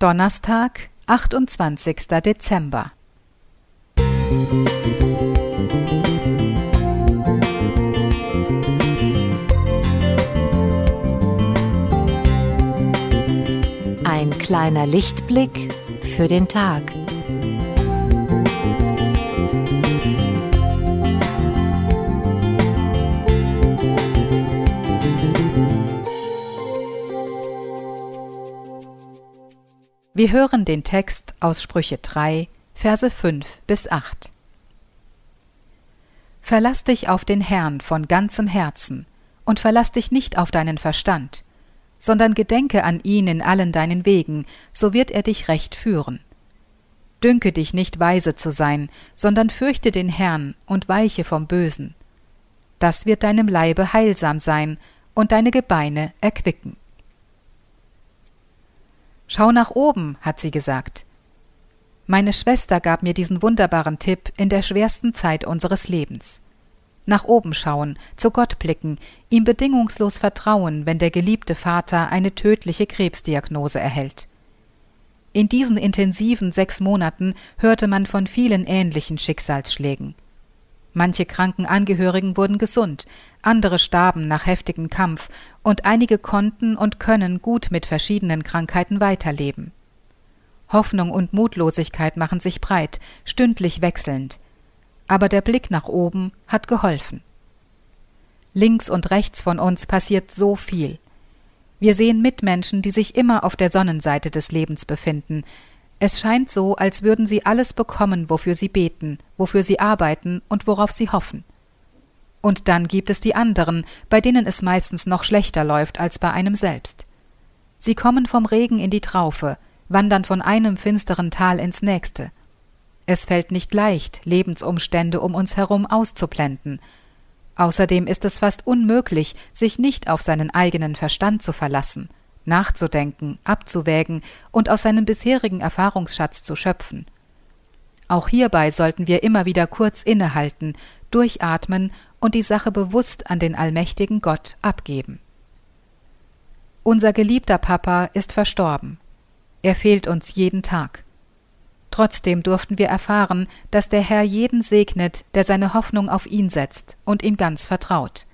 Donnerstag, 28. Dezember. Ein kleiner Lichtblick für den Tag. Wir hören den Text aus Sprüche 3, Verse 5 bis 8. Verlass dich auf den Herrn von ganzem Herzen und verlass dich nicht auf deinen Verstand, sondern gedenke an ihn in allen deinen Wegen, so wird er dich recht führen. Dünke dich nicht weise zu sein, sondern fürchte den Herrn und weiche vom Bösen. Das wird deinem Leibe heilsam sein und deine Gebeine erquicken. Schau nach oben, hat sie gesagt. Meine Schwester gab mir diesen wunderbaren Tipp in der schwersten Zeit unseres Lebens. Nach oben schauen, zu Gott blicken, ihm bedingungslos vertrauen, wenn der geliebte Vater eine tödliche Krebsdiagnose erhält. In diesen intensiven sechs Monaten hörte man von vielen ähnlichen Schicksalsschlägen. Manche kranken Angehörigen wurden gesund, andere starben nach heftigem Kampf, und einige konnten und können gut mit verschiedenen Krankheiten weiterleben. Hoffnung und Mutlosigkeit machen sich breit, stündlich wechselnd. Aber der Blick nach oben hat geholfen. Links und rechts von uns passiert so viel. Wir sehen Mitmenschen, die sich immer auf der Sonnenseite des Lebens befinden, es scheint so, als würden sie alles bekommen, wofür sie beten, wofür sie arbeiten und worauf sie hoffen. Und dann gibt es die anderen, bei denen es meistens noch schlechter läuft als bei einem selbst. Sie kommen vom Regen in die Traufe, wandern von einem finsteren Tal ins nächste. Es fällt nicht leicht, Lebensumstände um uns herum auszublenden. Außerdem ist es fast unmöglich, sich nicht auf seinen eigenen Verstand zu verlassen – nachzudenken, abzuwägen und aus seinem bisherigen Erfahrungsschatz zu schöpfen. Auch hierbei sollten wir immer wieder kurz innehalten, durchatmen und die Sache bewusst an den allmächtigen Gott abgeben. Unser geliebter Papa ist verstorben. Er fehlt uns jeden Tag. Trotzdem durften wir erfahren, dass der Herr jeden segnet, der seine Hoffnung auf ihn setzt und ihm ganz vertraut.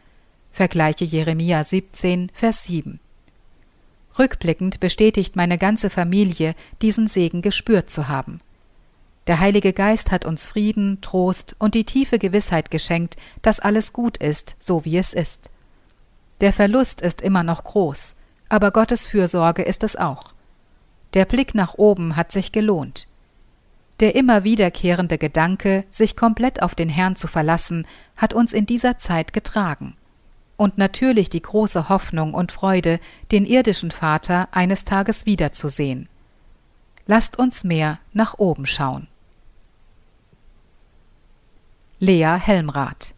Vergleiche Jeremia 17, Vers 7. Rückblickend bestätigt meine ganze Familie, diesen Segen gespürt zu haben. Der Heilige Geist hat uns Frieden, Trost und die tiefe Gewissheit geschenkt, dass alles gut ist, so wie es ist. Der Verlust ist immer noch groß, aber Gottes Fürsorge ist es auch. Der Blick nach oben hat sich gelohnt. Der immer wiederkehrende Gedanke, sich komplett auf den Herrn zu verlassen, hat uns in dieser Zeit getragen und natürlich die große Hoffnung und Freude, den irdischen Vater eines Tages wiederzusehen. Lasst uns mehr nach oben schauen. Lea Helmrath